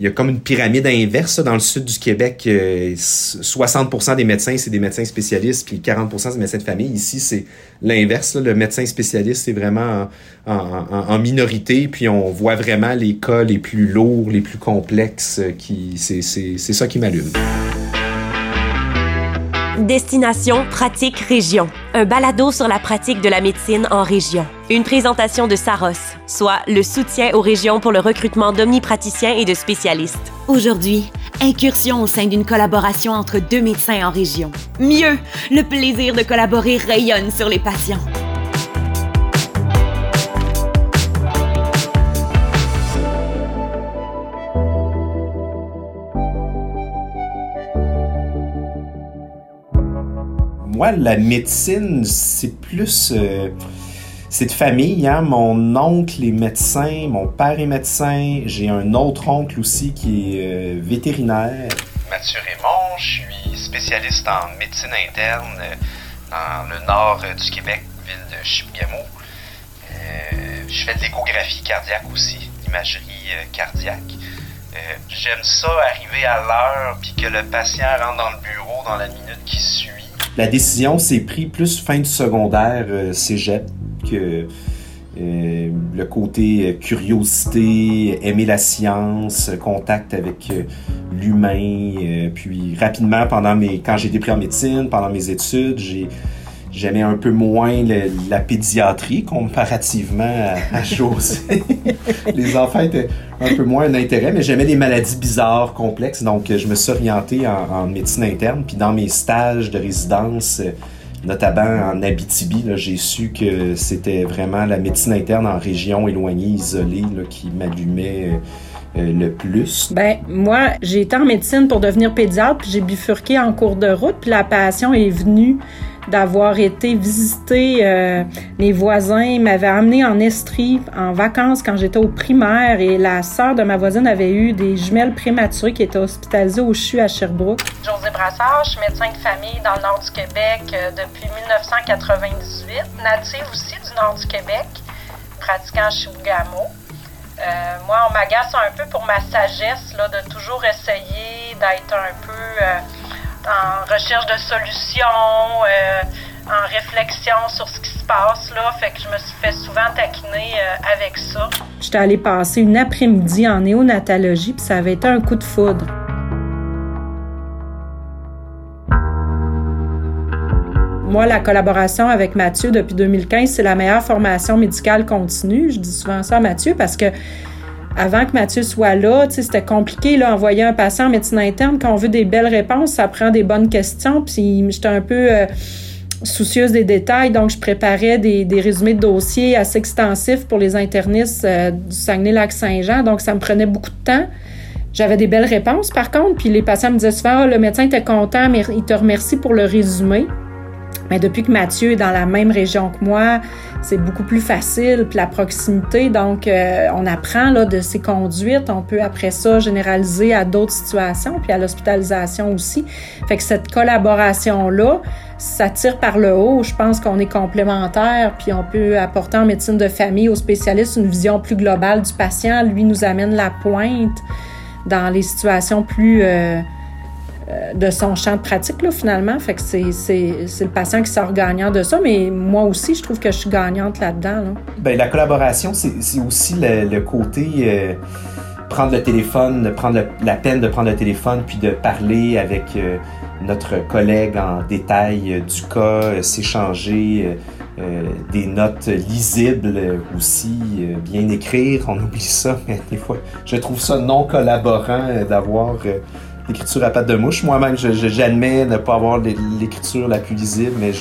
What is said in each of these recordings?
il y a comme une pyramide inverse dans le sud du Québec. 60% des médecins, c'est des médecins spécialistes, puis 40% c'est des médecins de famille. Ici, c'est l'inverse. Le médecin spécialiste, c'est vraiment en, minorité, puis on voit vraiment les cas les plus lourds, les plus complexes. Qui, c'est, c'est, c'est ça qui m'allume. Destination Pratique Région, un balado sur la pratique de la médecine en région. Une présentation de Saros, soit le soutien aux régions pour le recrutement d'omnipraticiens et de spécialistes. Aujourd'hui, incursion au sein d'une collaboration entre deux médecins en région. Mieux, le plaisir de collaborer rayonne sur les patients. moi, la médecine, c'est plus... Euh, c'est de famille. Hein? Mon oncle est médecin, mon père est médecin. J'ai un autre oncle aussi qui est euh, vétérinaire. Mathieu Raymond, je suis spécialiste en médecine interne euh, dans le nord du Québec, ville de Chibougamau. je fais de l'échographie cardiaque aussi, l'imagerie cardiaque. J'aime ça, arriver à l'heure, puis que le patient rentre dans le bureau dans la minute qui suit la décision s'est prise plus fin du secondaire euh, cégep que euh, le côté euh, curiosité, aimer la science, contact avec l'humain. puis rapidement, pendant mes, quand j'ai été en médecine, pendant mes études, j'ai J'aimais un peu moins la pédiatrie comparativement à, à José. les enfants étaient un peu moins un intérêt, mais j'aimais les maladies bizarres, complexes. Donc, je me suis orienté en, médecine interne. Puis dans mes stages de résidence, notamment en Abitibi, j'ai su que c'était vraiment la médecine interne en région éloignée, isolée, qui m'allumait. Euh, le plus? Ben moi, j'ai été en médecine pour devenir pédiatre, puis j'ai bifurqué en cours de route, puis la passion est venue d'avoir été visiter euh, mes voisins. m'avaient amené en Estrie en vacances quand j'étais au primaire et la sœur de ma voisine avait eu des jumelles prématurées qui étaient hospitalisées au CHU à Sherbrooke. José Brassard, je suis médecin de famille dans le nord du Québec euh, depuis 1998, native aussi du nord du Québec, pratiquant Chibougamau. Euh, moi, on m'agace un peu pour ma sagesse là, de toujours essayer d'être un peu euh, en recherche de solutions, euh, en réflexion sur ce qui se passe. Là. Fait que je me suis fait souvent taquiner euh, avec ça. J'étais allée passer une après-midi en néonatologie, puis ça avait été un coup de foudre. Moi, la collaboration avec Mathieu depuis 2015, c'est la meilleure formation médicale continue. Je dis souvent ça à Mathieu parce que avant que Mathieu soit là, c'était compliqué, là, envoyer un patient en médecine interne. Quand on veut des belles réponses, ça prend des bonnes questions. Puis j'étais un peu euh, soucieuse des détails, donc je préparais des, résumés de dossiers assez extensifs pour les internistes euh, du Saguenay-Lac-Saint-Jean. Donc ça me prenait beaucoup de temps. J'avais des belles réponses, par contre, puis les patients me disaient souvent, ah, le médecin était content, mais il te remercie pour le résumé. Mais depuis que Mathieu est dans la même région que moi, c'est beaucoup plus facile, puis la proximité, donc euh, on apprend là, de ses conduites, on peut après ça généraliser à d'autres situations, puis à l'hospitalisation aussi. Fait que cette collaboration-là, ça tire par le haut. Je pense qu'on est complémentaires, puis on peut apporter en médecine de famille aux spécialistes une vision plus globale du patient. Lui nous amène la pointe dans les situations plus... Euh, de son champ de pratique, là, finalement. Fait que c'est, le patient qui sort gagnant de ça, mais moi aussi, je trouve que je suis gagnante là-dedans. Bien, la collaboration, c'est, aussi le, côté euh, prendre le téléphone, prendre la peine de prendre le téléphone, puis de parler avec euh, notre collègue en détail du cas, s'échanger. des notes lisibles aussi, bien écrire, on oublie ça, mais des fois, je trouve ça non collaborant d'avoir l'écriture à patte de mouche. Moi-même, j'admets ne pas avoir l'écriture la plus lisible, mais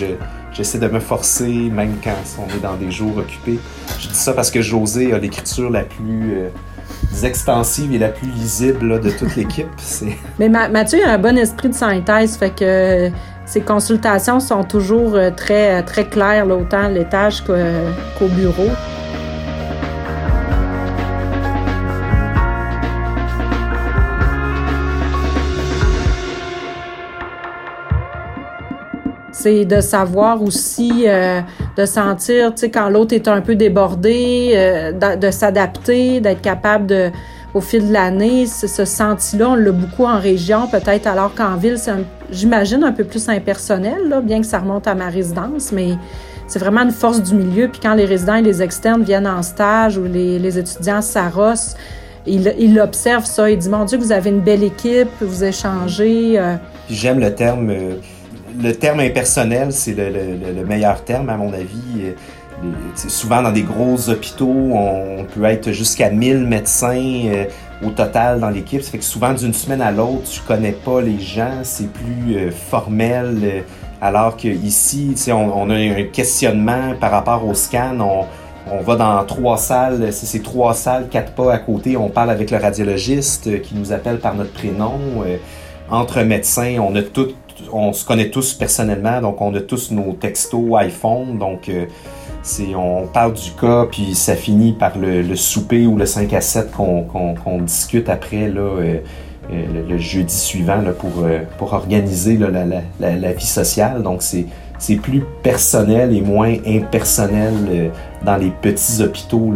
j'essaie de me forcer, même quand on est dans des jours occupés. Je dis ça parce que José a l'écriture la plus euh, extensive et la plus lisible de toute l'équipe. Mais Mathieu a un bon esprit de synthèse, fait que ses consultations sont toujours euh, très, très claires, autant à l'étage qu'au bureau. C'est de savoir aussi, euh, de sentir, tu sais, quand l'autre est un peu débordé, euh, de, s'adapter, d'être capable de au fil de l'année, ce senti-là, on l'a beaucoup en région, peut-être alors qu'en ville, c'est, j'imagine, un peu plus impersonnel, là, bien que ça remonte à ma résidence, mais c'est vraiment une force du milieu. Puis quand les résidents et les externes viennent en stage ou les, étudiants s'arrossent, ils, observent ça. Ils disent, mon Dieu, vous avez une belle équipe, vous échangez. Euh. J'aime le terme... le terme impersonnel, c'est le, meilleur terme, à mon avis. Souvent dans des gros hôpitaux, on peut être jusqu'à 1000 médecins euh, au total dans l'équipe. Ça fait que souvent d'une semaine à l'autre, tu connais pas les gens, c'est plus euh, formel. Euh, alors qu'ici, on, on a un questionnement par rapport au scan. On, va dans trois salles, c'est trois salles, quatre pas à côté. On parle avec le radiologiste qui nous appelle par notre prénom. entre médecins, on a tout, on se connaît tous personnellement, donc on a tous nos textos iPhone. Donc on parle du cas, puis ça finit par le, souper ou le 5 à 7 qu'on discute après euh, euh, le, jeudi suivant pour, euh, organiser la, vie sociale. Donc c'est plus personnel et moins impersonnel dans les petits hôpitaux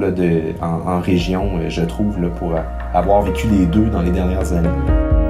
en, région, je trouve, pour avoir vécu les deux dans les dernières années.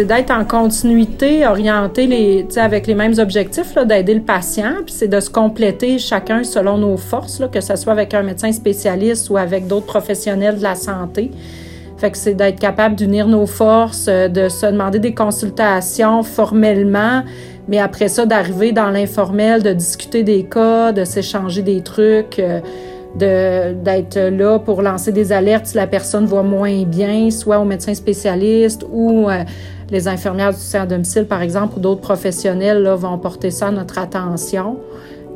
C'est d'être en continuité, orienté les, avec les mêmes objectifs, d'aider le patient, puis c'est de se compléter chacun selon nos forces, là, que ce soit avec un médecin spécialiste ou avec d'autres professionnels de la santé. Fait que c'est d'être capable d'unir nos forces, euh, de se demander des consultations formellement, mais après ça, d'arriver dans l'informel, de discuter des cas, de s'échanger des trucs. Euh, d'être là pour lancer des alertes si la personne voit moins bien, soit au médecin spécialiste ou euh, les infirmières du soutien à domicile, par exemple, ou d'autres professionnels là, vont porter ça à notre attention.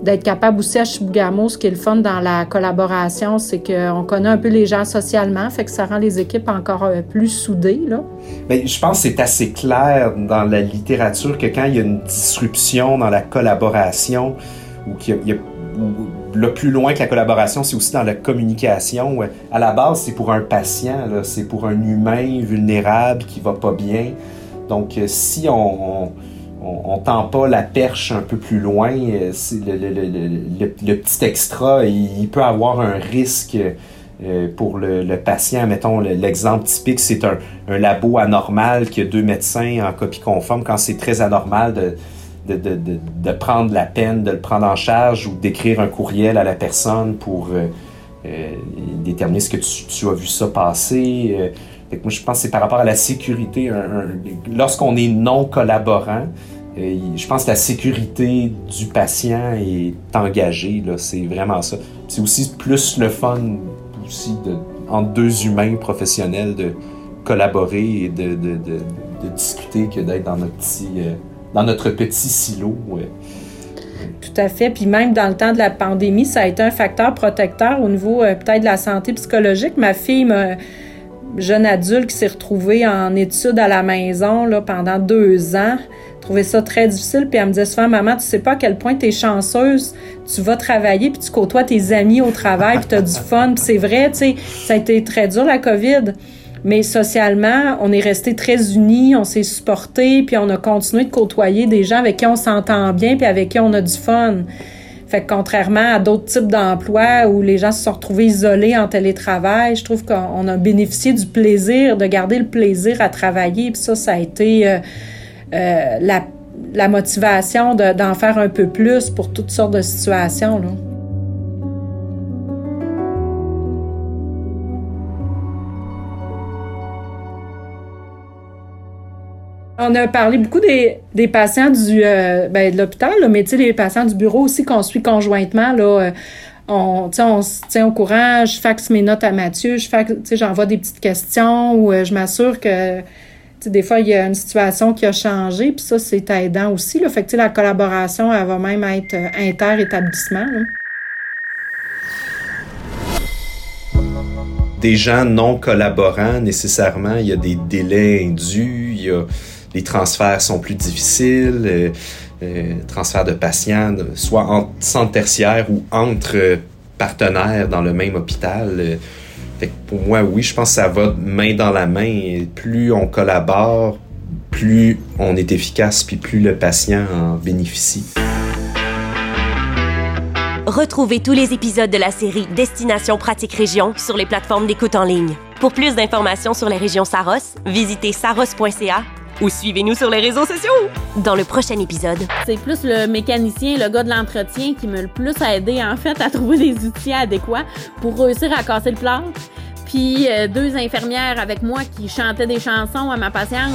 D'être capable aussi à Chibougamau, ce qui est le fun dans la collaboration, c'est qu'on connaît un peu les gens socialement, fait que ça rend les équipes encore euh, plus soudées. Là. Je pense que c'est assez clair dans la littérature que quand il y a une disruption dans la collaboration ou qu'il y a, le plus loin que la collaboration, c'est aussi dans la communication. À la base, c'est pour un patient, c'est pour un humain vulnérable qui va pas bien. Donc, euh, si on, on, tend pas la perche un peu plus loin, euh, le, petit extra, il, peut avoir un risque euh, pour le, patient. Mettons, l'exemple typique, c'est un, un, labo anormal qui a deux médecins en copie conforme. Quand c'est très anormal de, de, de, prendre la peine de le prendre en charge ou d'écrire un courriel à la personne pour déterminer ce que tu, as vu ça passer moi, je pense que c'est par rapport à la sécurité. Lorsqu'on est non collaborant, euh, je pense que la sécurité du patient est engagée. C'est vraiment ça. C'est aussi plus le fun aussi de, entre deux humains professionnels de collaborer et de, de, de, discuter que d'être dans notre petit euh, dans notre petit silo. Tout à fait. Puis même dans le temps de la pandémie, ça a été un facteur protecteur au niveau euh, peut-être de la santé psychologique. Ma fille jeune adulte qui s'est retrouvé en études à la maison là, pendant deux ans. Trouvait ça très difficile. Puis elle me disait souvent, maman, tu sais pas à quel point tu es chanceuse. Tu vas travailler, puis tu côtoies tes amis au travail, puis tu as du fun. Puis c'est vrai, tu sais, ça a été très dur la COVID. Mais socialement, on est resté très unis, on s'est supportés, puis on a continué de côtoyer des gens avec qui on s'entend bien, puis avec qui on a du fun. Fait que contrairement à d'autres types d'emplois où les gens se sont retrouvés isolés en télétravail, je trouve qu'on a bénéficié du plaisir, de garder le plaisir à travailler. Puis ça, ça a été euh, euh, la, motivation d'en faire un peu plus pour toutes sortes de situations. On a parlé beaucoup des, patients du, euh, ben, de l'hôpital, mais tu les patients du bureau aussi qu'on suit conjointement. Là, euh, on, on se tient au courant, je faxe mes notes à Mathieu, je faxe, j'envoie des petites questions ou euh, je m'assure que des fois, il y a une situation qui a changé, puis ça, c'est aidant aussi. Là. Fait que la collaboration, elle va même être inter-établissement. Des gens non collaborants, nécessairement, il y a des délais indus, il y a les transferts sont plus difficiles, euh, euh, transferts de patients, soit en centre tertiaire ou entre partenaires dans le même hôpital. Euh, pour moi, oui, je pense que ça va main dans la main. Plus on collabore, plus on est efficace, puis plus le patient en bénéficie. Retrouvez tous les épisodes de la série Destination Pratique Région sur les plateformes d'écoute en ligne. Pour plus d'informations sur les régions Saros, visitez saros.ca ou suivez-nous sur les réseaux sociaux. Dans le prochain épisode, C'est plus le mécanicien, le gars de l'entretien qui m'a le plus aidé en fait à trouver des outils adéquats pour réussir à casser le plâtre. Puis euh, deux infirmières avec moi qui chantaient des chansons à ma patiente.